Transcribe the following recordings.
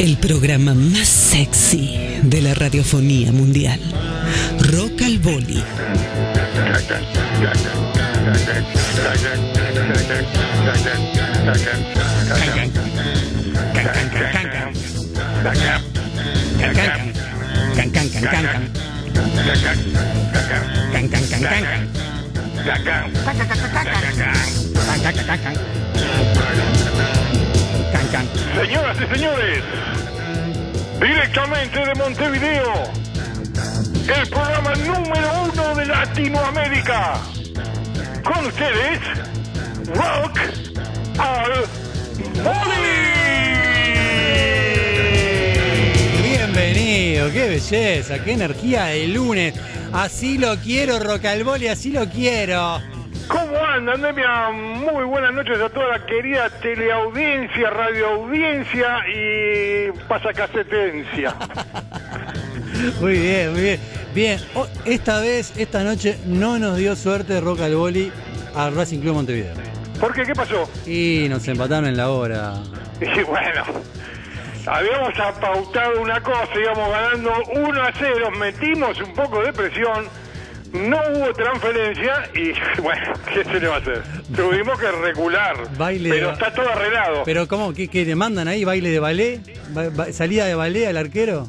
El programa más sexy de la radiofonía mundial. Rock al Boli. Señoras y señores, directamente de Montevideo, el programa número uno de Latinoamérica. Con ustedes, Rock al Boli. Bienvenido, qué belleza, qué energía de lunes. Así lo quiero, Rocalboli, así lo quiero. ¿Cómo andan, Demia? Muy buenas noches a toda la querida teleaudiencia, radioaudiencia y pasacasetencia. Muy bien, muy bien. Bien, oh, esta vez, esta noche, no nos dio suerte Rocalboli al Racing Club Montevideo. ¿Por qué? ¿Qué pasó? Y nos empataron en la hora. Y bueno, habíamos apautado una cosa, íbamos ganando 1 a 0, metimos un poco de presión, no hubo transferencia y bueno, ¿qué se le va a hacer? Tuvimos que regular, Baile pero de- está todo arreglado. Pero ¿cómo? ¿Qué, qué le mandan ahí? ¿Baile de ballet? Ba- ba- ¿Salida de ballet al arquero?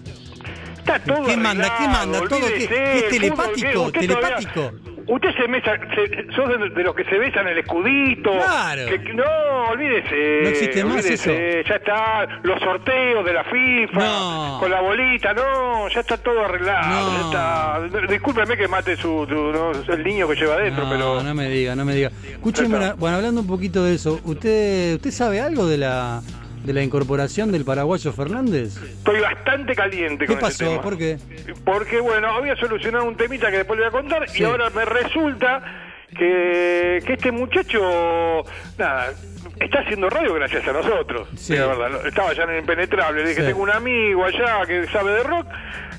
Está todo ¿Qué manda? ¿Qué manda? Todo, ¿qué- olvídese, qué es el telepático? Usted todavía- ¿Telepático? Usted se mesa, se, sos de, de los que se besan el escudito. Claro. que- no, olvídese. No existe más olvídese, Ya está, los sorteos de la FIFA, No. con la bolita, no, ya está todo arreglado. No. ya está. Discúlpeme que mate su, su- no, el niño que lleva adentro, pero... no me diga, no me diga. Escúcheme, bueno, hablando un poquito de eso, ¿usted usted sabe algo de la de la incorporación del paraguayo Fernández? Estoy bastante caliente ¿Qué con ese pasó? tema. ¿Por qué? Porque, bueno, había solucionado un temita que después le voy a contar Sí. y ahora me resulta que, que este muchacho, nada, está haciendo radio gracias a nosotros. Sí. La verdad, estaba ya en el impenetrable. Le dije, Sí. tengo un amigo allá que sabe de rock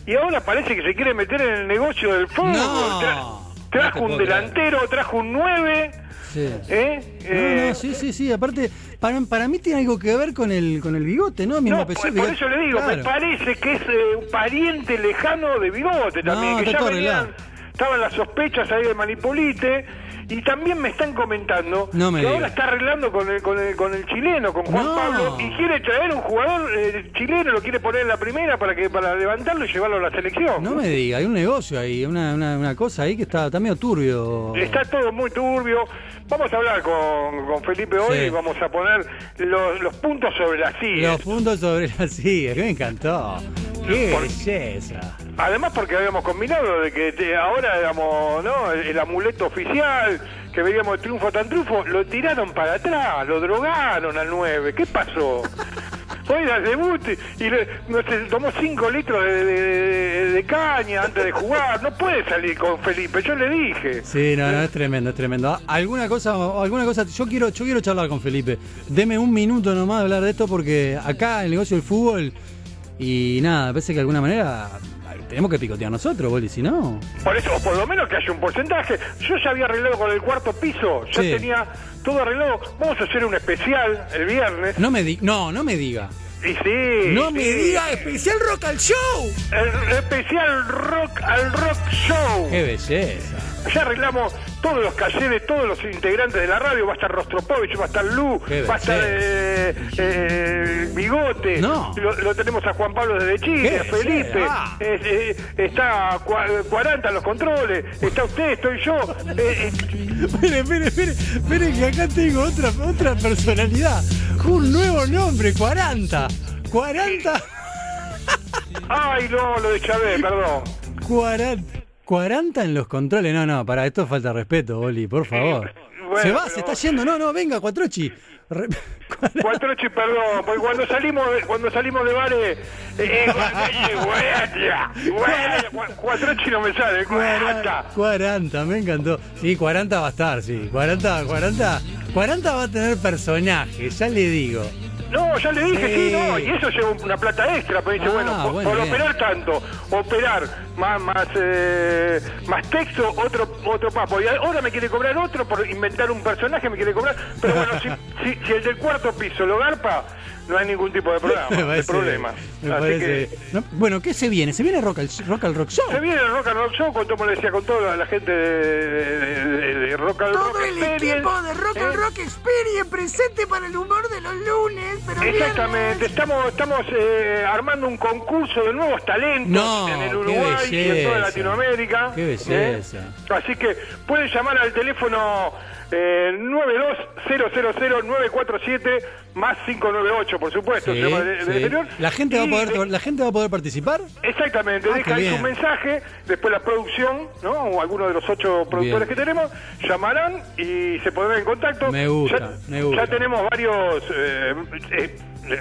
y ahora parece que se quiere meter en el negocio del fútbol. No. Tra- No trajo un creer. delantero, trajo un 9. Sí. ¿eh? No, Eh, no, sí, sí, sí. Aparte, para, para mí tiene algo que ver con el con el bigote, ¿no? Mismo No, por, apellido, por eso le digo, me parece que es eh, un pariente lejano de Bigote también, No, que ya venían, estaban las sospechas ahí de Manipolite, y también me están comentando No me que diga. ahora está arreglando con el, con el, con el chileno, con Juan No. Pablo, y quiere traer un jugador eh, chileno, lo quiere poner en la primera para que para levantarlo y llevarlo a la selección. No me diga, hay un negocio ahí, una, una, una cosa ahí que está, está medio turbio. Está todo muy turbio. Vamos a hablar con, con Felipe hoy Sí. y vamos a poner los, los puntos sobre las sillas. Los puntos sobre la silla, que me encantó. Qué Por- belleza. Además porque habíamos combinado de que te- ahora éramos, ¿no? El, el amuleto oficial, que veíamos de triunfo tan triunfo, lo tiraron para atrás, lo drogaron al 9. ¿Qué pasó? Era el debut y le, tomó 5 litros de, caña antes de jugar. No puede salir con Felipe, yo le dije. Sí, no, no, es tremendo, es tremendo. Ah, Alguna cosa, alguna cosa, yo quiero, yo quiero charlar con Felipe. Deme un minuto nomás de hablar de esto porque acá el negocio del fútbol y nada, parece que de alguna manera tenemos que picotear nosotros, Boli, si no. Por eso, o por lo menos que haya un porcentaje. Yo ya había arreglado con el cuarto piso, ya Sí. tenía todo arreglado. Vamos a hacer un especial el viernes. No me di, no, no me diga. Y sí. No me diga especial rock al show. El especial rock al rock show. Qué belleza. Ya arreglamos todos los cayeres, todos los integrantes de la radio. Va a estar Rostropovich, va a estar Lu, va a estar eh, eh, Bigote. No. Lo, lo tenemos a Juan Pablo desde Chile, a Felipe. Eh, está cua- 40 en los controles. Está usted, estoy yo. Espere, espere, espere, espere que acá tengo otra, otra personalidad. Un nuevo nombre, 40. 40. ay, no, lo de Chávez, perdón. 40. 40 en los controles. No, no, para esto falta respeto, Oli, por favor. bueno, se va, pero- se está yendo. No, no, venga, Cuatrochi. Cuatrochi, perdón, porque cuando salimos de, cuando salimos de bares, eh, eh, guardia, guardia, Cuatrochi no me sale, 40, 40. 40, me encantó. Sí, 40 va a estar, sí. 40, 40, 40 va a tener personaje, ya le digo. No, ya le dije, sí, no, y eso lleva una plata extra, pero dice, Ah, bueno, por, bueno, por bien. operar tanto, operar más más eh, más texto, otro otro papo. Y ahora me quiere cobrar otro por inventar un personaje, me quiere cobrar. Pero bueno, si, si, si el del cuarto piso lo garpa, no hay ningún tipo de, programa, de problema. me Así parece- que No, bueno, ¿qué se viene? Se viene Rock al, rock, al Rock Show. se viene el Rock and Roll Show, con, como le decía, con toda la gente de, de- de- de Rock and Rock Todo el Experience, equipo de Rock and ¿eh? Rock Experience presente para el humor de los lunes, pero Exactamente, viernes. estamos estamos eh, armando un concurso de nuevos talentos No, en el Uruguay y en toda. Latinoamérica. Qué belleza. ¿eh? Así que pueden llamar al teléfono eh, 920000947 más 598, por supuesto, Sí, se llama de- del sí. exterior. La gente va a poder, eh, la gente va a poder participar. Exactamente, Ah, deja ahí bien. su mensaje, después la producción, ¿no? O alguno de los ocho productores Bien. que tenemos, llamarán y se pondrán en contacto. Me gusta, ya, me gusta. ya tenemos varios, eh, eh,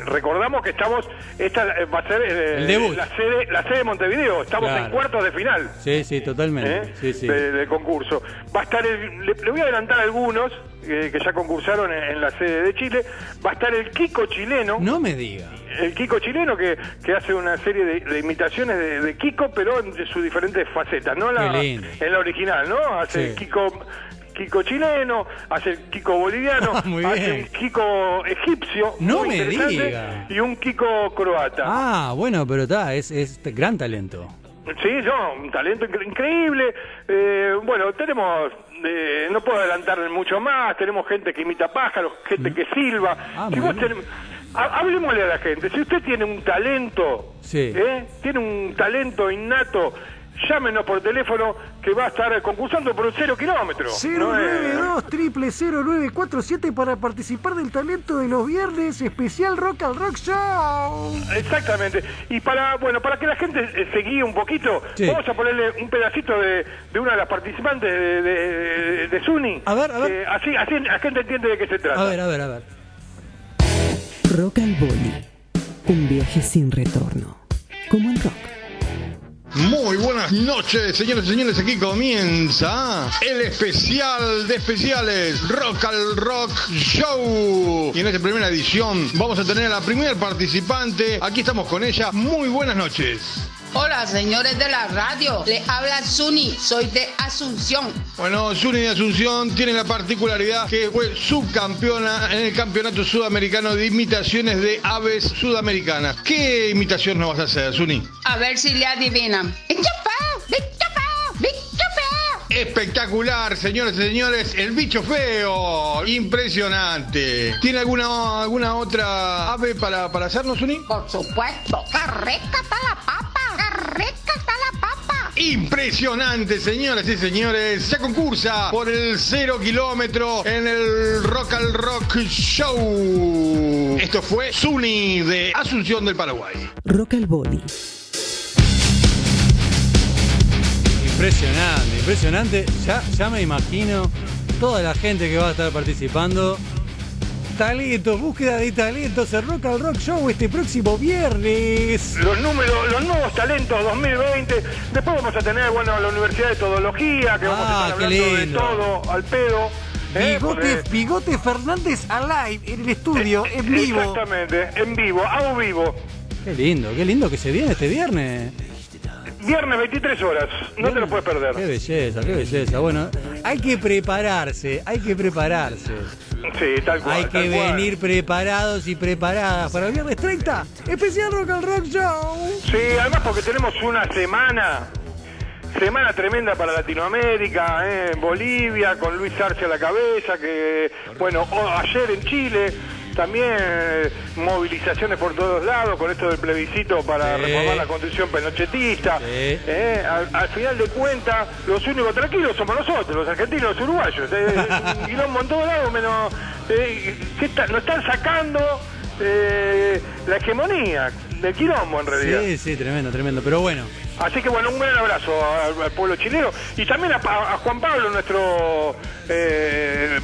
recordamos que estamos, esta eh, va a ser eh, El debut. la sede la sede de Montevideo, estamos Claro. en cuartos de final. Sí, sí, totalmente. ¿eh? Sí, sí. de- del concurso. Va a estar el, le, le voy a adelantar algunos eh, que ya concursaron en, en la sede de Chile. Va a estar el Kiko chileno No me diga. el Kiko chileno que, que hace una serie de, de imitaciones de, de Kiko, pero en sus diferentes facetas, no la, en la original, ¿no? Hace Sí. el Kiko Kiko chileno, hace el Kiko boliviano, Muy hace bien. un Kiko egipcio, No muy me interesante, diga. y un Kiko croata. Ah, bueno, pero está, es, es gran talento. Sí, no, un talento incre- increíble. Eh, bueno, tenemos, eh, no puedo adelantar mucho más, tenemos gente que imita pájaros, gente que silba. Ah, si muy vos bien. tenés- ha- Hablemosle a la gente, si usted tiene un talento, Sí. ¿eh? tiene un talento innato, llámenos por teléfono que va a estar concursando por un cero kilómetro. ¿no? Eh, 092 triple 0947 para participar del talento de los viernes especial Rock and Rock Show. Exactamente. Y para, bueno, para que la gente eh, se guíe un poquito, Sí. vamos a ponerle un pedacito de, de una de las participantes de, de, de Zuni. A ver, a ver. que así, así la gente entiende de qué se trata. A ver, a ver, a ver. Rock al Boli. Un viaje sin retorno. Como el rock. Muy buenas noches, señores y señores. Aquí comienza el especial de especiales Rock al Rock Show. Y en esta primera edición vamos a tener a la primera participante. Aquí estamos con ella. Muy buenas noches. Hola, señores de la radio. Le habla Suni. Soy de Asunción. Bueno, Zuni de Asunción tiene la particularidad que fue subcampeona en el Campeonato Sudamericano de Imitaciones de Aves Sudamericanas. ¿Qué imitación nos vas a hacer, Zuni? A ver si le adivinan. ¡Bicho feo! ¡Bicho feo! ¡Bicho feo! Espectacular, señores y señores, el bicho feo, impresionante. ¿Tiene alguna alguna otra ave para, para hacernos, Uni? Por supuesto. ¡Qué rica está la papa! Impresionante, señoras y señores. Se concursa por el cero kilómetro en el Rock al Rock Show. Esto fue Zuni de Asunción del Paraguay. Rock al Boli. Impresionante, impresionante. Ya, ya me imagino toda la gente que va a estar participando. Talentos, búsqueda de talentos, el Rock al Rock Show este próximo viernes. Los números, los nuevos talentos 2020. Después vamos a tener, bueno, la Universidad de Todología, que vamos Ah, a estar qué hablando de todo al pedo. ¿eh? Bigote, Porque- Bigote Fernández Alive en el estudio, en vivo. Exactamente, en vivo, a vivo. Qué lindo, qué lindo que se viene este viernes. Viernes 23 horas, no te lo puedes Qué perder. belleza, qué belleza. Bueno, hay que prepararse, hay que prepararse. Sí, tal cual. Hay que cual. venir preparados y preparadas para el viernes 30, especial Rock al Rock Show. Sí, además porque tenemos una semana, semana tremenda para Latinoamérica, ¿eh? en Bolivia, con Luis Arce a la cabeza, que, bueno, ayer en Chile, también eh, movilizaciones por todos lados con esto del plebiscito para Sí. reformar la constitución pinochetista. Sí. ¿eh? Al, al final de cuentas, los únicos tranquilos somos nosotros, los argentinos, los uruguayos. ¿eh? Quilombo en todos lados, menos... eh, ¿qué está- nos están sacando eh, la hegemonía del quilombo, en realidad. Sí, sí, tremendo, tremendo. Pero bueno, Así que bueno, un gran abrazo al, al pueblo chileno y también a, a Juan Pablo, nuestro eh,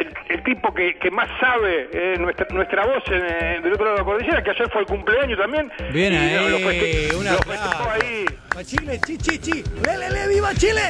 el, el tipo que, que más sabe eh, nuestra, nuestra voz en, del otro lado de la cordillera, que ayer fue el cumpleaños también. bien y ahí. lo feste- un lo festejó ahí. ¡A Chile, chi, chi, chi! ¡Le, le, le, viva Chile!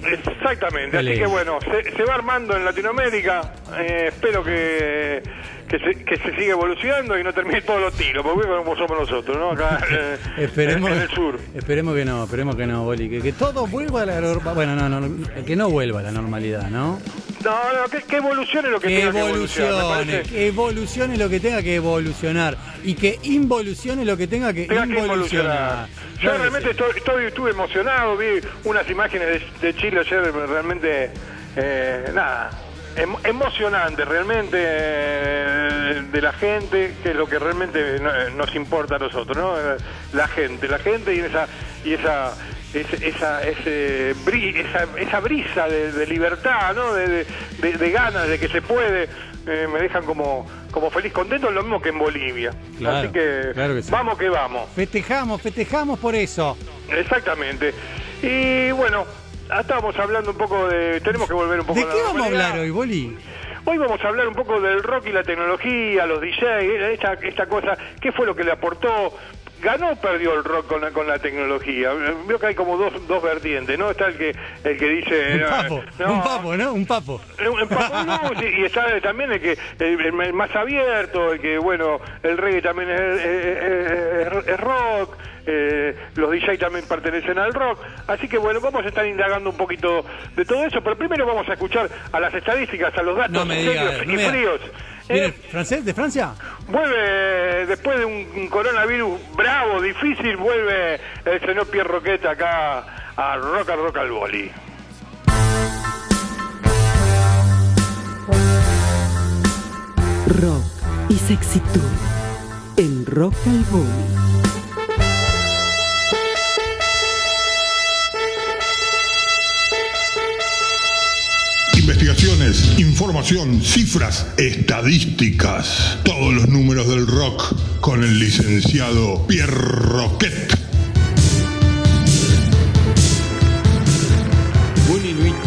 Exactamente, así que bueno, se, se va armando en Latinoamérica. eh, espero que, que se, que se siga evolucionando y no termine todos los tiros, porque como somos nosotros, ¿no? Acá eh, Esperemos, en, en el sur. esperemos que no, esperemos que no, Boli, que, que todo vuelva a la normalidad. Bueno, no, no, que no vuelva a la normalidad, ¿no? No, no, que, que evolucione lo que, Que tenga que evolucione, que evolucione lo que tenga que evolucionar y que involucione lo que tenga que Tenga involucionar. Yo Claro realmente sí. estoy, estoy- estuve emocionado, vi unas imágenes de, de Chile ayer realmente, eh, nada, em- emocionante realmente eh, de la gente, que es lo que realmente no- nos importa a nosotros, ¿no? La gente, la gente y esa y esa ese- esa ese esa, esa brisa de, de libertad, ¿no? De, de- de- de ganas de que se puede. eh, me dejan como, como feliz, contento, lo mismo que en Bolivia. Claro, Así que, claro que sí. vamos que vamos. Festejamos, festejamos por eso. Exactamente. Y bueno, estábamos hablando un poco de... Tenemos que volver un poco ¿De qué vamos a hablar hoy, Boli? Hoy vamos a hablar un poco del rock y la tecnología, los DJ, esta, esta cosa, ¿qué fue lo que le aportó? ¿Ganó o perdió el rock con la, con la tecnología? Veo que hay como dos, dos vertientes, ¿no? Está el que, el que dice... Un no, papo, no, un papo, ¿no? Un papo. Blues, y, y está también el que el, el más abierto, el que bueno, el reggae también es, es- es- es rock, eh, los DJ también pertenecen al rock, así que bueno, vamos a estar indagando un poquito de todo eso, pero primero vamos a escuchar a las estadísticas, a los datos No me serios diga, y no me fríos. ¿Viene el francés de Francia? Vuelve, después de un, coronavirus bravo, difícil, vuelve el señor Pierre Roqueta acá a Rock al Rock al Boli. Rock y sexitud en Rock al Boli. Investigaciones, información, cifras, estadísticas. Todos los números del rock con el licenciado Pierre Roquet.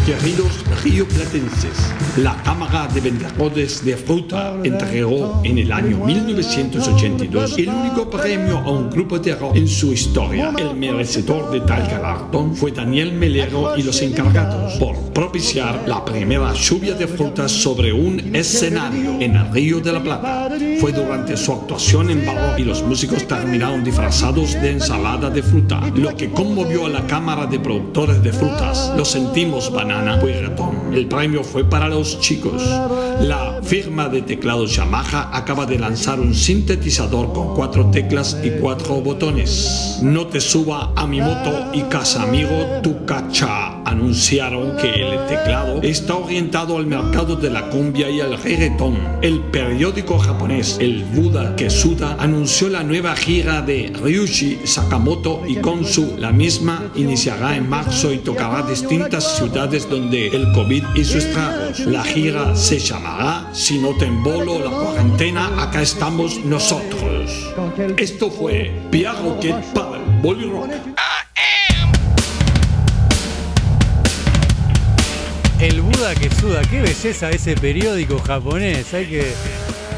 Queridos rioplatenses. La Cámara de Vendedores de Fruta entregó en el año 1982 el único premio a un grupo de rock en su historia. El merecedor de tal galardón fue Daniel Melero y los encargados por propiciar la primera lluvia de frutas sobre un escenario en el Río de la Plata. Fue durante su actuación en barro y los músicos terminaron disfrazados de ensalada de fruta, lo que conmovió a la Cámara de Productores de Frutas. Lo sentimos, banana. El premio fue para los chicos. La firma de teclados Yamaha acaba de lanzar un sintetizador con cuatro teclas y cuatro botones. No te suba a mi moto y casa amigo tu cacha. Anunciaron que el teclado está orientado al mercado de la cumbia y al reggaetón. El periódico japonés El Buda que Suda anunció la nueva gira de Ryushi Sakamoto y Konsu. La misma iniciará en marzo y tocará distintas ciudades donde el COVID hizo estragos. La gira se llamará Si no te embolo la cuarentena, acá estamos nosotros. Esto fue Pierre Roquet para el El Buda que suda, qué belleza ese periódico japonés. Hay que.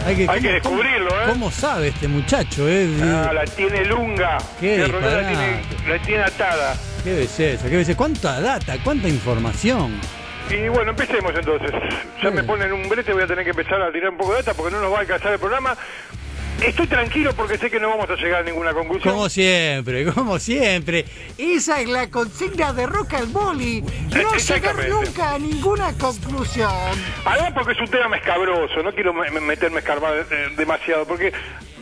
Hay que, Hay que ¿cómo- descubrirlo, cómo- ¿eh? ¿Cómo sabe este muchacho, eh? Ah, la tiene lunga. Qué la tiene, la tiene atada. Qué belleza, qué belleza. ¿Cuánta data, cuánta información? Y bueno, empecemos entonces. Ya me ponen un brete, voy a tener que empezar a tirar un poco de data porque no nos va a alcanzar el programa. Estoy tranquilo porque sé que no vamos a llegar a ninguna conclusión. Como siempre, como siempre. Esa es la consigna de Rock al Boli. No Eh, llegar nunca a ninguna conclusión. Además porque es un tema escabroso, no quiero me- me- meterme a escarbar eh, demasiado, porque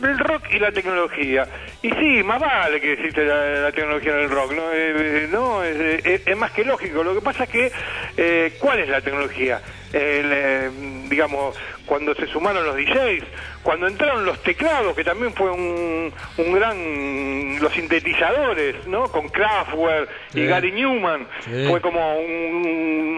el rock y la tecnología, y sí, más vale que existe la, la tecnología en el rock, ¿no? Eh, eh, no, es, es- es más que lógico, lo que pasa es que, eh, ¿cuál es la tecnología? El, eh, digamos, cuando se sumaron los DJs, cuando entraron los teclados, que también fue un, un gran, los sintetizadores, ¿no? Con Kraftwerk Sí. y Gary Newman, Sí. fue como un,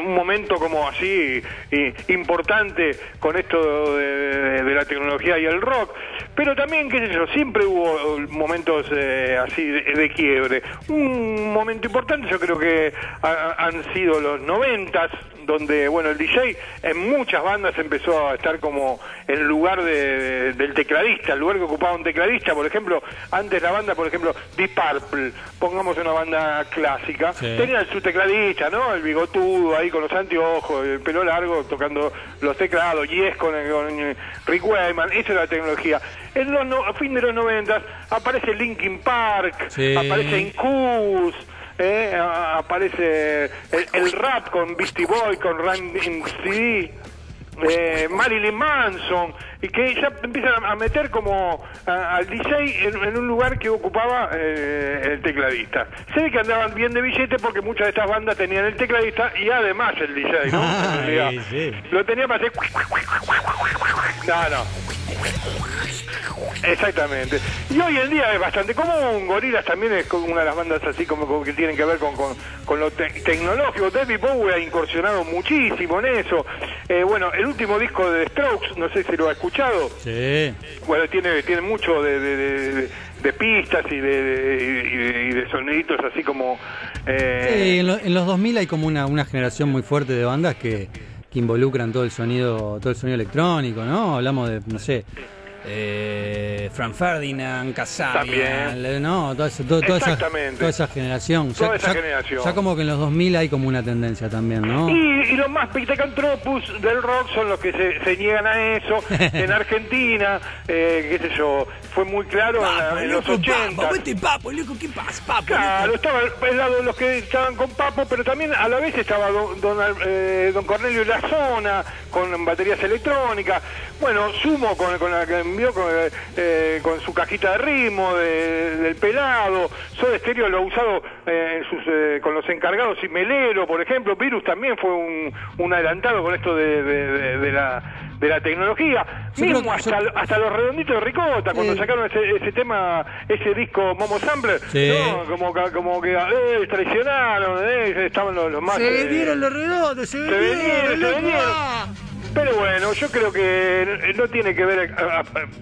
un momento como así y- importante con esto de, de- de la tecnología y el rock pero también qué sé yo siempre hubo momentos eh, así de, de quiebre un momento importante yo creo que ha- han sido los noventas donde, bueno, el DJ en muchas bandas empezó a estar como en lugar de- del tecladista, el lugar que ocupaba un tecladista, por ejemplo, antes la banda, por ejemplo, Deep Purple, pongamos una banda clásica, Sí. tenía su tecladista, ¿no? El bigotudo ahí con los anteojos, el pelo largo, tocando los teclados, Yes con, con eh, Rick Wayman, esa era la tecnología. En los no- a fin de los noventas aparece Linkin Park, Sí. aparece Incubus, eh, a- aparece el, el rap con Beastie Boy, con Randy CD, eh, Marilyn Manson, y que ya empiezan a meter como a- al DJ en, en un lugar que ocupaba eh, el tecladista. Se ve que andaban bien de billete porque muchas de estas bandas tenían el tecladista y además el DJ, ¿no? En realidad. Ay, sí. Lo tenía para hacer... No, no. Exactamente. Y hoy en día es bastante común. Gorilas también es una de las bandas así como, que tienen que ver con, con, con lo te- tecnológico. David Bowie ha incursionado muchísimo en eso. Eh, bueno, el último disco de The Strokes, no sé si lo ha escuchado. Sí. Bueno, tiene, tiene mucho de, de- de- de- de pistas y de, y de- y de soniditos así como... eh, Sí, en, lo- en los 2000 hay como una, una generación muy fuerte de bandas que, que involucran todo el sonido todo el sonido electrónico, ¿no? Hablamos de, no sé, eh, Frank Ferdinand, Kasabian, También. ¿no? Toda, esa- toda- toda esa, toda esa generación. Toda esa generación. ya como que en los 2000 hay como una tendencia también, ¿no? Y, y los más pitecantropus del rock son los que se, se niegan a eso. en Argentina, eh, qué sé yo, fue muy claro en, la- en los 80. papo, loco, ¿qué pasa, papo? Claro, estaba el lado de los que estaban con Papo, pero también a la vez estaba don, don, Al- eh, don Cornelio La Zona con baterías electrónicas. Bueno, Sumo con, con la con, eh, con su cajita de ritmo de- del pelado. Soda Stereo lo ha usado eh, en sus, eh, con los encargados y Melero, por ejemplo. Virus también fue un, un adelantado con esto de, de- de- de la de la tecnología, Yo mismo que- hasta, yo- hasta los redonditos de Ricota, cuando Eh. sacaron ese, ese tema, ese disco Momo Sampler, Sí. ¿no? como que, como que eh, traicionaron, eh, estaban los, los más... Se eh, vendieron los redondos, se se vendieron, vendieron, se vendieron. Pero bueno, yo creo que no tiene que ver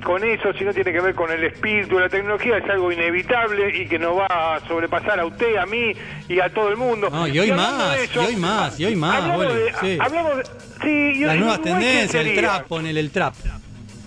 con eso, sino tiene que ver con el espíritu. La tecnología es algo inevitable y que nos va a sobrepasar a usted, a mí y a todo el mundo. No, y hoy más, y hoy más, y hoy más, Hablamos de, sí. hablamos de- sí, y Las nuevas Uruguay, ¿qué tendencias, el trap, ponele el trap.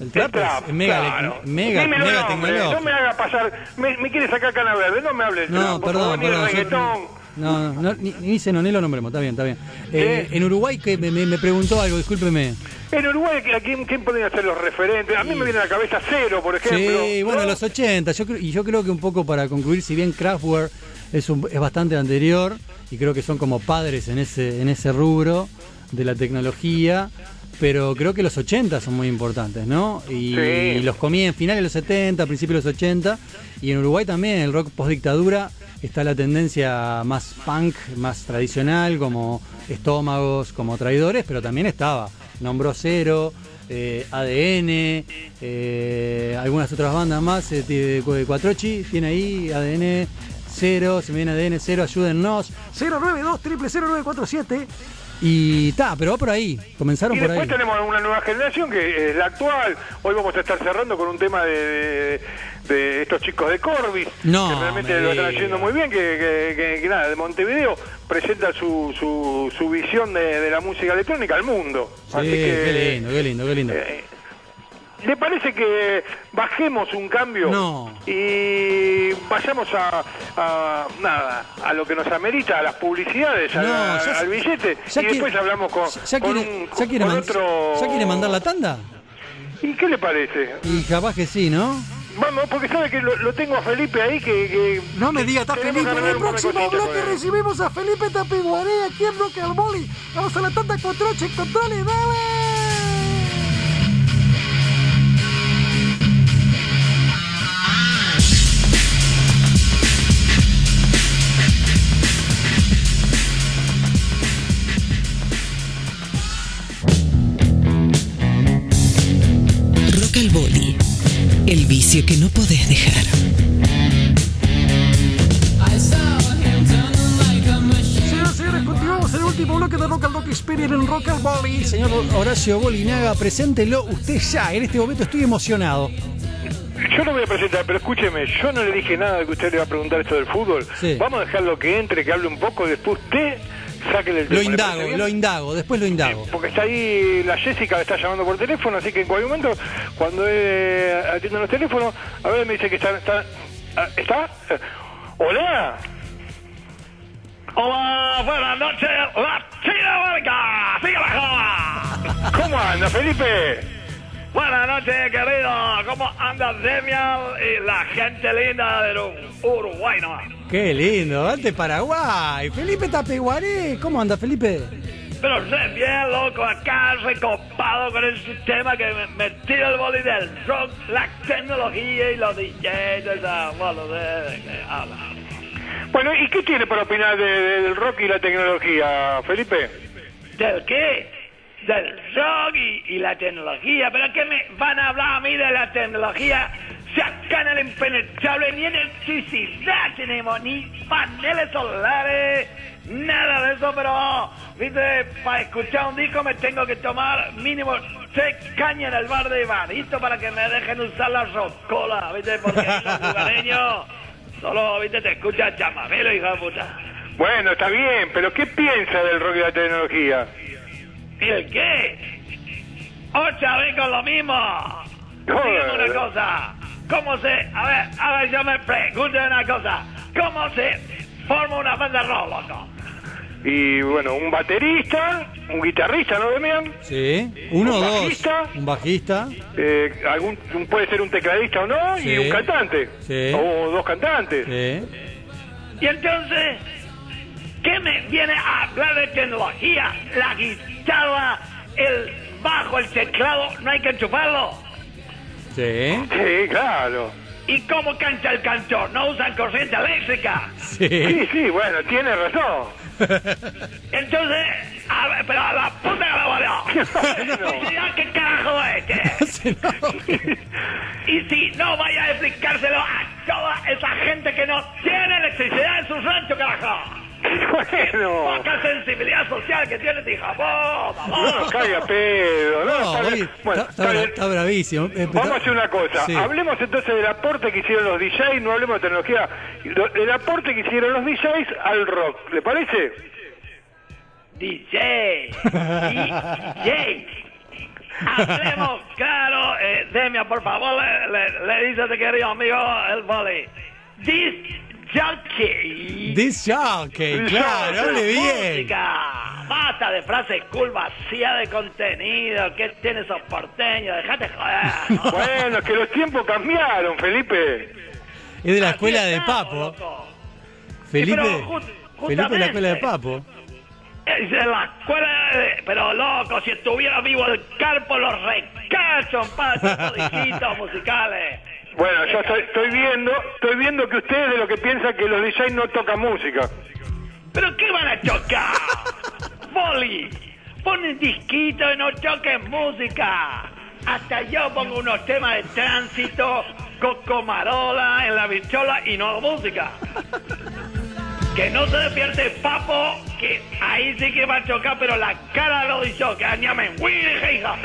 El El trap, trap, es mega, claro. mega, mega nombres, tecnológico. No me haga pasar, me, me quiere sacar cana verde, no me hable del trap, No, por perdón, favor, perdón. yo- no, no, ni, ni dice no, ni lo nombremos, está bien, está bien. Eh, ¿Qué? en Uruguay que me, preguntó algo, discúlpeme. En Uruguay, ¿a quién, quién podrían ser los referentes? A mí me viene a la cabeza Cero, por ejemplo. Sí, bueno, ¿no? los 80, yo creo, y yo creo que un poco para concluir, si bien Kraftwerk es, un- es bastante anterior, y creo que son como padres en ese, en ese rubro de la tecnología, pero creo que los 80 son muy importantes, ¿no? Y, Sí. y los comí en finales de los 70, principios de los 80, y en Uruguay también, el rock post-dictadura, está la tendencia más punk, más tradicional, como estómagos, como traidores, pero también estaba, nombró Cero, eh, ADN, eh, algunas otras bandas más, eh, Cuatrochi, tiene ahí ADN Cero, se me viene ADN Cero, ayúdennos. 092 0947 Y ta, pero va por ahí, comenzaron Y por ahí. después tenemos una nueva generación que es la actual. Hoy vamos a estar cerrando con un tema de, de- de estos chicos de Corbis, No, que realmente me lo están haciendo muy bien, que, que- que- que nada, de Montevideo presenta su, su, su visión de, de la música electrónica al mundo. Sí, Así que, qué lindo, qué lindo, qué lindo. eh, ¿Le parece que bajemos un cambio No. y vayamos a, a- nada a lo que nos amerita, a las publicidades, No, ya- al billete ya y después hablamos con, ¿Ya con quiere, un- ya quiere con man- otro... ¿Ya quiere mandar la tanda? ¿Y qué le parece? Y capaz que sí, ¿no? Vamos, porque sabe que lo, lo tengo a Felipe ahí que... que No me diga, está Felipe. En el próximo bloque con recibimos a Felipe Tapiguaré aquí en Rock al Boli. Vamos a la tanda con Troche, controle, dale. Vicio que no podés dejar. Señoras y señores, continuamos el último bloque de Rock al Rock Experience en Rock al Boli. Señor Horacio Bolinaga, preséntelo usted ya. En este momento estoy emocionado. Yo lo voy a presentar, pero escúcheme, yo no le dije nada de que usted le va a preguntar esto del fútbol. Sí. Vamos a dejarlo que entre, que hable un poco, y después usted sáquele el Lo tema. ¿le parece indago, lo indago, después lo indago. Porque está ahí la Jessica, que está llamando por teléfono, así que en cualquier momento, cuando él atiende los teléfonos, a ver, me dice que está... ¿Está? ah, ¿está? Eh, ¿Hola? Hola, buenas noches, la China Vargas, sigue la joda. ¿Cómo anda, Felipe? Buenas noches, querido, ¿cómo anda Demian y la gente linda de Uruguay nomás? Qué lindo, ante Paraguay. Felipe Tapeguaré. ¿Cómo anda, Felipe? Pero sé bien, loco, acá recopado con el sistema que me, me tira el boli del rock, la tecnología y los DJs, esa boludez que habla. Bueno, ¿y qué tiene para opinar de- de- del rock y la tecnología, Felipe? ¿Del qué? Del rock y, la tecnología. ¿Pero qué me van a hablar a mí de la tecnología? Si acá el impenetrable ni electricidad tenemos, ni paneles solares, nada de eso, pero, viste, para escuchar un disco me tengo que tomar mínimo tres cañas en el bar de Ibarito para que me dejen usar la rocola, viste, porque los lugareños solo, viste, te escuchan chamamelo, hija de puta. Bueno, está bien, pero ¿qué piensa del rock y la tecnología? ¿El qué? Otra vez con lo mismo. Dígame una cosa. ¿Cómo se... A ver, a ver, yo me pregunto una cosa. ¿Cómo se forma una banda rock, loco? Y bueno, un baterista, un guitarrista, ¿no, Demian? Sí. Uno o ¿Un dos. bajista? Un bajista. Eh, algún, un- puede ser un tecladista o no, Sí. y un cantante. Sí. O dos cantantes. Sí. Y entonces, ¿qué me viene a hablar de tecnología? La guitarra, el bajo, el teclado, no hay que enchufarlo. Sí. Sí, claro. ¿Y cómo canta el cantor? ¿No usan corriente eléctrica? Sí, Sí. sí, bueno, tiene razón. Entonces, a ver, pero a la puta que la valió. Electricidad, ¿Qué carajo es este? Y si no, vaya a explicárselo a toda esa gente que no tiene electricidad en su rancho, carajo. Bueno, Poca sensibilidad social que tiene este hija. ¡Vos, no nos caiga pedo, ¿no? No, Está. Bueno, está, está está- bien. está bravísimo. Eh, Vamos a hacer una cosa. Sí. Hablemos entonces del aporte que hicieron los DJs, no hablemos de tecnología. Lo- El aporte que hicieron los DJs al rock, ¿le parece? DJ. DJ. Hablemos claro. Eh, Demia, por favor, le, le, le dice a tu querido amigo el boli. This jockey. This jockey, claro, hable bien. Música. Basta de frases cool vacía de contenido. ¿Qué tiene esos porteños? Dejate joder. ¿no? Bueno, es que los tiempos cambiaron, Felipe. Es de la escuela de Papo. loco. Felipe. pero Felipe es de la escuela de. Papo. Es de la escuela de- Pero loco, si estuviera vivo el carpo, los recacho, padre, disquitos musicales. Bueno, yo estoy, estoy viendo, estoy viendo que ustedes de lo que piensan que los DJs no tocan música. ¿Pero qué van a chocar? Boli, ponen disquito y no choquen música. Hasta yo pongo unos temas de tránsito, cocomarola en la bichola y no música. Que no se despierte papo, que ahí sí que va a chocar, pero la cara lo hija.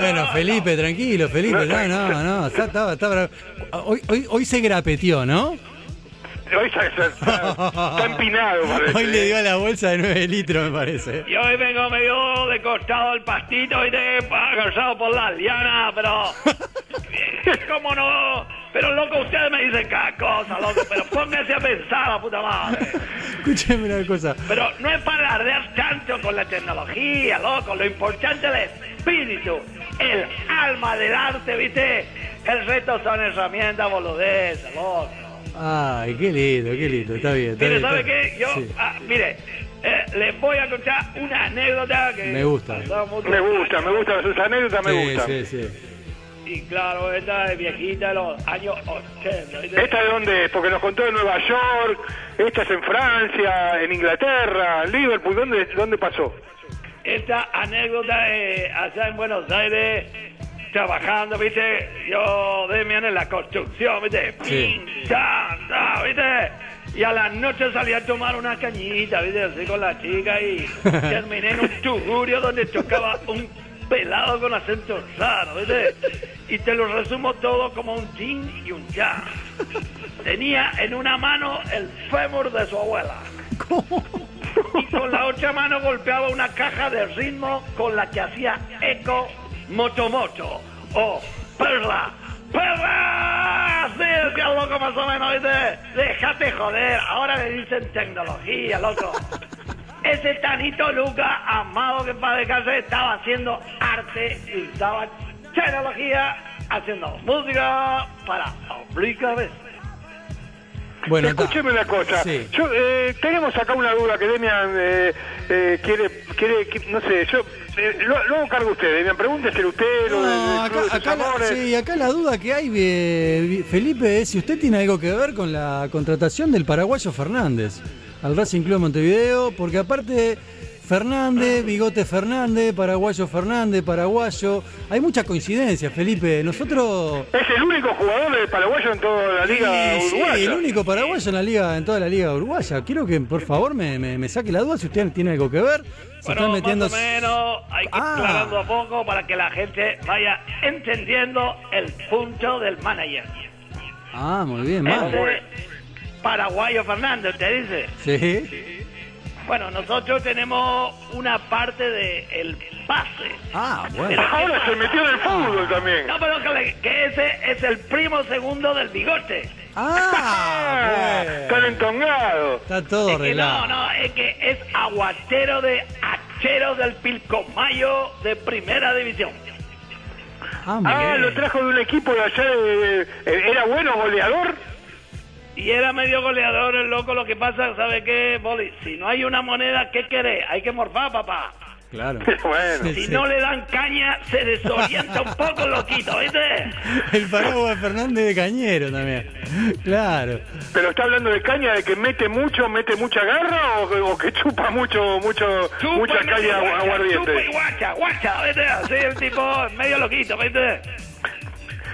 Bueno, Felipe, tranquilo, Felipe. No, no, no. Está, está- está. Hoy, hoy, hoy se grapeteó, ¿no? Hoy está, está- empinado, parece. Hoy le dio a la bolsa de 9 litros, me parece. Y hoy vengo medio de costado del pastito y te agarrado por la liana, pero... ¿Cómo no? Pero loco, ustedes me dicen cada cosa, loco, pero pónganse a pensar, la puta madre. Escúchame una cosa. Pero no es para alardear tanto con la tecnología, loco. Lo importante es el espíritu, el alma del arte, ¿viste? El resto son herramientas boludeces, loco. Ay, qué lindo, qué lindo. Está bien. Está Mire, bien, ¿sabe está- qué? Yo, sí. ah, mire, eh, les voy a contar una anécdota que... Me gusta. Me gusta, me gusta, sus anécdotas me Sí, gustan. sí, sí. Y claro, esta es viejita de los años 80. ¿viste? ¿Esta de dónde es? Porque nos contó de Nueva York, esta es en Francia, en Inglaterra, en Liverpool, ¿dónde, dónde pasó? Esta anécdota es allá en Buenos Aires, trabajando, ¿viste? Yo, Demian, en la construcción, ¿viste? Sí. Pin, chan, cha, ¿viste? Y a la noche salí a tomar una cañita, ¿viste? Así con la chica y terminé en un tugurio donde tocaba un pelado con acento raro, ¿viste? Y te lo resumo todo como un chin y un chan. Tenía en una mano el fémur de su abuela. y con la otra mano golpeaba una caja de ritmo con la que hacía eco Motomoto o Perla. ¡Perla! Sí, decía loco más o menos, ¿viste? Déjate joder, ahora le dicen tecnología, loco. Ese Tanito Luca, amado que para descansar, estaba haciendo arte y estaba tecnología haciendo música para Obliga Vez. Bueno. Escúcheme una cosa. Sí. Yo, eh, tenemos acá una duda que Demian eh, eh, quiere, quiere, que- no sé, yo eh, lo, lo hago cargo usted, Demian, pregúnteselo usted, No, acá, de acá la, sí, acá la duda que hay, eh, Felipe, es si usted tiene algo que ver con la contratación del paraguayo Fernández al Racing Club de Montevideo, porque aparte Fernández, Bigote Fernández, paraguayo Fernández, paraguayo, hay mucha coincidencia, Felipe. Nosotros Es el único jugador de paraguayo en toda la liga Sí, sí, uruguaya. el único paraguayo en la liga, en toda la liga uruguaya. Quiero que por favor me, me- me saque la duda si usted tiene algo que ver. Se Bueno, están metiendo. más o menos hay que ir Ah. aclarando a poco para que la gente vaya entendiendo el punto del manager. Ah, muy bien, mal. Ese paraguayo Fernández, ¿te dice? Sí. Bueno, nosotros tenemos una parte del el pase. Ah, bueno. Ahora se metió en el fútbol también. No, pero que, le- que ese es el primo segundo del bigote. Ah, Está bueno. entongado. Está todo Es que no, no, es que es aguatero de hacheros del Pilcomayo de primera división. Ah, Ah, lo trajo de un equipo de allá de... ¿Era bueno goleador? Y era medio goleador el loco, lo que pasa, ¿sabe qué, Boli? Si no hay una moneda, ¿qué querés? Hay que morfar, papá. Claro. bueno. Sí, Si sí. no le dan caña, se desorienta un poco, loquito, ¿viste? El paraguas Fernández de Cañero también. Claro. ¿Pero está hablando de caña de que mete mucho, mete mucha garra o, que- o que chupa mucho, mucho, Chupa mucha caña guacha, Chupa y aguardiente? guacha, guacha, ¿viste? Así el tipo medio loquito, ¿viste?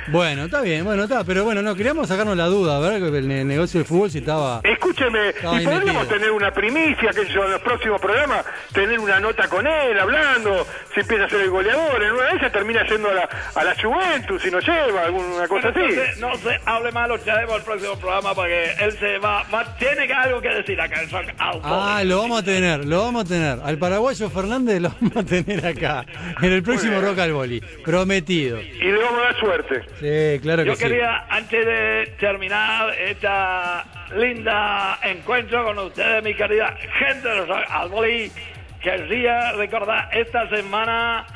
Bueno, está bien, bueno, está. Pero bueno, no, queríamos sacarnos la duda, a ver, el ne- negocio del fútbol si estaba. Escúcheme, y podríamos tener una primicia, que yo en los próximos programas, tener una nota con él, hablando, si empieza a ser el goleador, en una de ellas termina yendo a la, a la Juventus, si nos lleva, alguna cosa Bueno, así. entonces, no se hable mal, lo traemos al próximo programa porque él se va, va tiene que algo que decir acá en Out Ah, lo vamos a tener, lo vamos a tener. Al paraguayo Fernández lo vamos a tener acá, en el próximo Rock al Boli. Prometido. Y le vamos a dar suerte. Sí, claro que Yo sí. quería, antes de terminar esta linda encuentro con ustedes, mi querida gente de Out Boy, querría recordar esta semana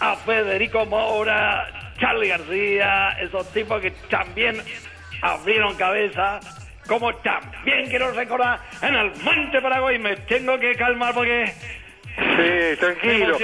a Federico Moura, Charlie García, esos tipos que también abrieron cabeza. Como también quiero recordar en el Monte Paraguay, me tengo que calmar porque Sí, tranquilo.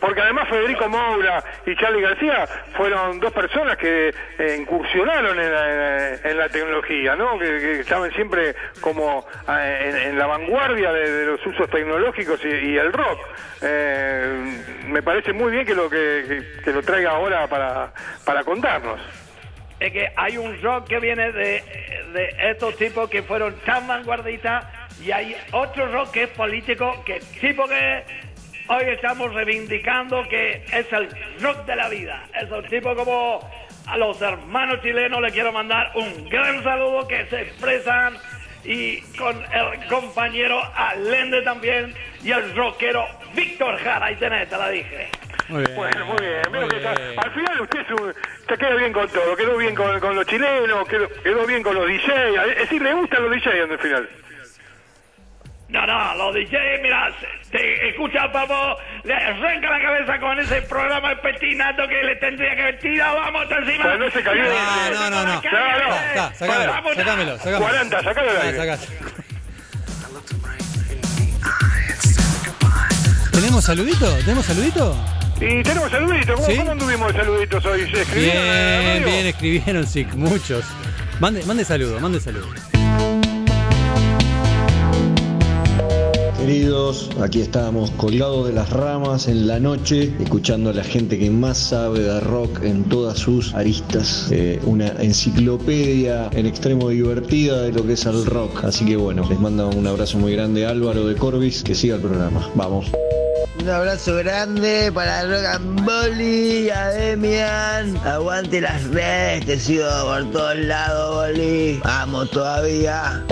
Porque además Federico Moura y Charlie García fueron dos personas que eh, incursionaron en la, en la tecnología, ¿no? Que, que estaban siempre como eh, en, en la vanguardia de, de los usos tecnológicos y, y el rock. Eh, me parece muy bien que lo que, que- que lo traiga ahora para, para contarnos. es que hay un rock que viene de, de estos tipos que fueron tan vanguardistas y hay otro rock que es político, que tipo que hoy estamos reivindicando que es el rock de la vida. Esos tipos como a los hermanos chilenos le quiero mandar un gran saludo que se expresan y con el compañero Allende también y el rockero Víctor Jara, ahí tenés, te la dije. Muy bien. Bueno, muy bien. Muy que bien. al final usted es un- se queda bien con todo. Quedó bien con, con los chilenos, quedó, quedó bien con los DJ. Es decir, le gustan los DJ en el final. No, no, los DJ, mira, te escucha papo, le arranca la cabeza con ese programa de petinato que le tendría que haber tirado, vamos hasta encima. Pero no se cayó. No, no, no, no. Vamos, sacámelo, sacámelo. 40, sacalo del Ah, sacá. ¿Tenemos saludito? ¿Tenemos saludito? Y tenemos saluditos. ¿Cómo, ¿Sí? cómo anduvimos de saluditos hoy? ¿Se escribieron en la Bien, bien, escribieron, sí, muchos. Mande, mande saludos, mande saludos. Queridos, aquí estábamos colgados de las ramas en la noche, escuchando a la gente que más sabe de rock en todas sus aristas. Eh, una enciclopedia en extremo divertida de lo que es el rock. Así que bueno, les mando un abrazo muy grande Álvaro de Corbis, que siga el programa. Vamos. Un abrazo grande para Rock and Boli, a Demian. Aguante las redes, te sigo por todos lados, Boli. Vamos todavía.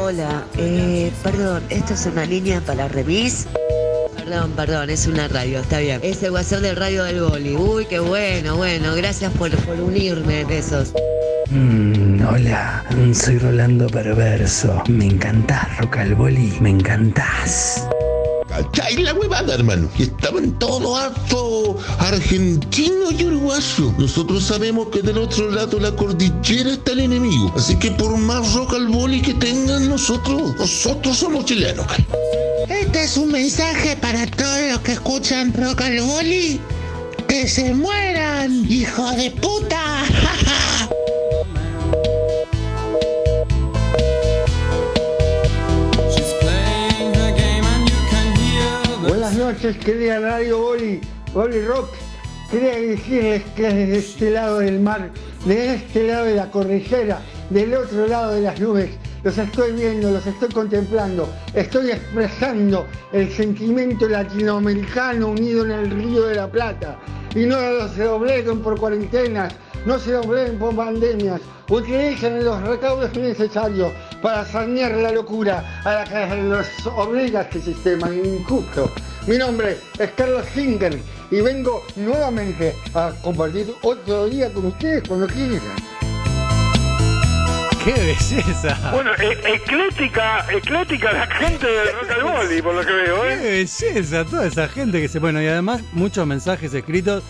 Hola, eh, perdón, ¿esto es una línea para remis? Perdón, perdón, es una radio, está bien. Es el WhatsApp del radio del boli. Uy, qué bueno, bueno, gracias por, por unirme, besos. Mm, hola, soy Rolando Perverso. Me encantás, Rock al Boli, me encantás. ¿Cachai la huevada, hermano? Que estaban todos hartos argentinos y uruguayos. Nosotros sabemos que del otro lado la cordillera está el enemigo. Así que por más rock al boli que tengan nosotros, nosotros somos chilenos. Este es un mensaje para todos los que escuchan Rock al Boli. ¡Que se mueran, hijo de puta! noches, querida Radio Boli, Boli Rock. Quería decirles que desde este lado del mar, de este lado de la cordillera, del otro lado de las nubes, los estoy viendo, los estoy contemplando, estoy expresando el sentimiento latinoamericano unido en el Río de la Plata. Y no se dobleguen por cuarentenas, no se dobleguen por pandemias, utilicen los recaudos necesarios para sanear la locura a la que nos obliga este sistema injusto. Mi nombre es Carlos Singer y vengo nuevamente a compartir otro día con ustedes cuando quieran. ¡Qué belleza! Bueno, e- eclética, eclética la gente de Rock al Boli, por lo que veo, ¡Qué ¿eh? belleza! Toda esa gente que se. Bueno, y además muchos mensajes escritos.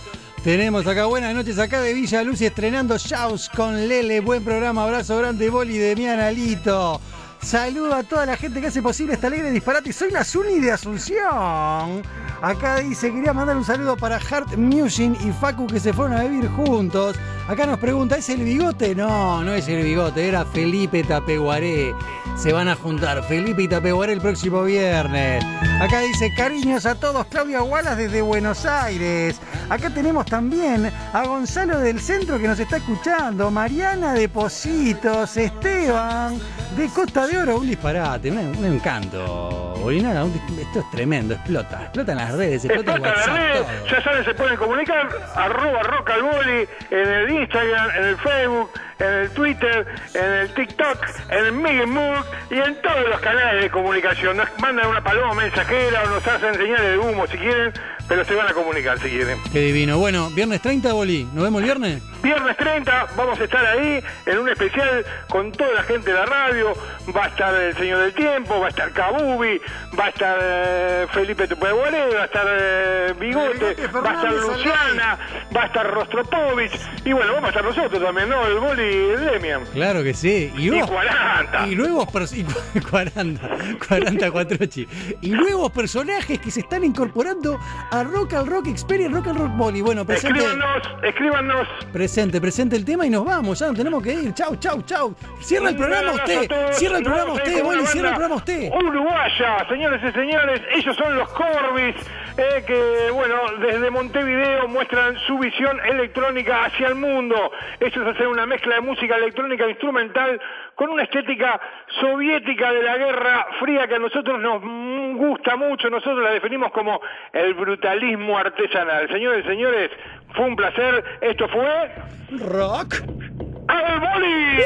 Tenemos acá buenas noches acá de Villa Luz y estrenando Shows con Lele. Buen programa, abrazo grande, Boli de Mian Alito. Saludo a toda la gente que hace posible esta alegre disparate. Soy la Zuni de Asunción. Acá dice, quería mandar un saludo para Hart Musing y Facu que se fueron a vivir juntos. Acá nos pregunta, ¿es el bigote? No, no es el bigote, era Felipe Tapeguaré. Se van a juntar Felipe y Tapeguaré el próximo viernes. Acá dice, cariños a todos, Claudia Wallace desde Buenos Aires. Acá tenemos también a Gonzalo del Centro que nos está escuchando, Mariana de Positos, Esteban de Costa de Oro, un disparate, un, un encanto. Bolinara, un dis- esto es tremendo, explota, explota en las redes, explota en Explota la WhatsApp. red, todo. ya saben, se pueden comunicar, arroba rock al boli, en el Instagram, en el Facebook, en el Twitter, en el TikTok, en el Migmook y en todos los canales de comunicación. Nos mandan una paloma mensajera o nos hacen señales de humo si quieren, pero se van a comunicar si quieren. Qué divino. Bueno, viernes 30, Boli, ¿nos vemos el viernes? Viernes 30 vamos a estar ahí en un especial con toda la gente de la radio. Va a estar el Señor del Tiempo, va a estar Kabubi, va a estar eh, Felipe Tupeguaré, va a estar eh, Bigote, va a estar Luciana, va a estar Rostropovich. Y bueno, vamos a estar nosotros también, ¿no? El Boli y el Demian. Claro que sí. Y, Y nuevos- 40. Y nuevos y cu- 40, 40 cuatrochi. Y nuevos personajes que se están incorporando a Rock al Rock Experience, Rock al Rock Boli. Bueno, presente, Escríbanos, escríbanos. presente, presente el tema y nos vamos. Ya nos tenemos que ir. Chau, chau, chau. Cierra el programa usted. Cierra el programa usted, una Cierra el programa usted. Uruguaya, señores y señores, ellos son los Corbis, eh, que, bueno, desde Montevideo muestran su visión electrónica hacia el mundo. Ellos hacen una mezcla de música electrónica instrumental con una estética soviética de la Guerra Fría que a nosotros nos gusta mucho, nosotros la definimos como el brutalismo artesanal. Señores y señores, fue un placer, esto fue... Rock. ¡Al boli!